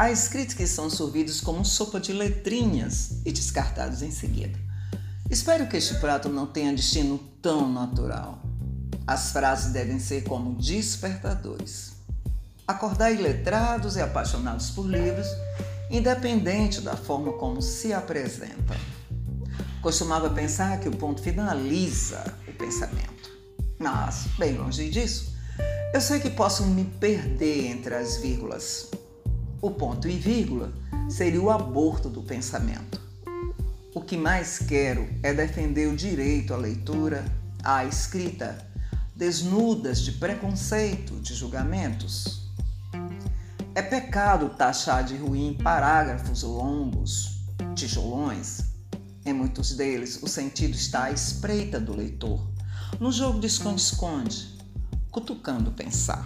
Há escritos que são sorvidos como sopa de letrinhas e descartados em seguida. Espero que este prato não tenha destino tão natural. As frases devem ser como despertadores. Acordar iletrados e apaixonados por livros, independente da forma como se apresentam. Costumava pensar que o ponto finaliza o pensamento. Mas, bem longe disso, eu sei que posso me perder entre as vírgulas. O ponto e vírgula seria o aborto do pensamento. O que mais quero é defender o direito à leitura, à escrita, desnudas de preconceito, de julgamentos. É pecado taxar de ruim parágrafos longos, tijolões. Em muitos deles, o sentido está à espreita do leitor, no jogo de esconde-esconde, cutucando pensar.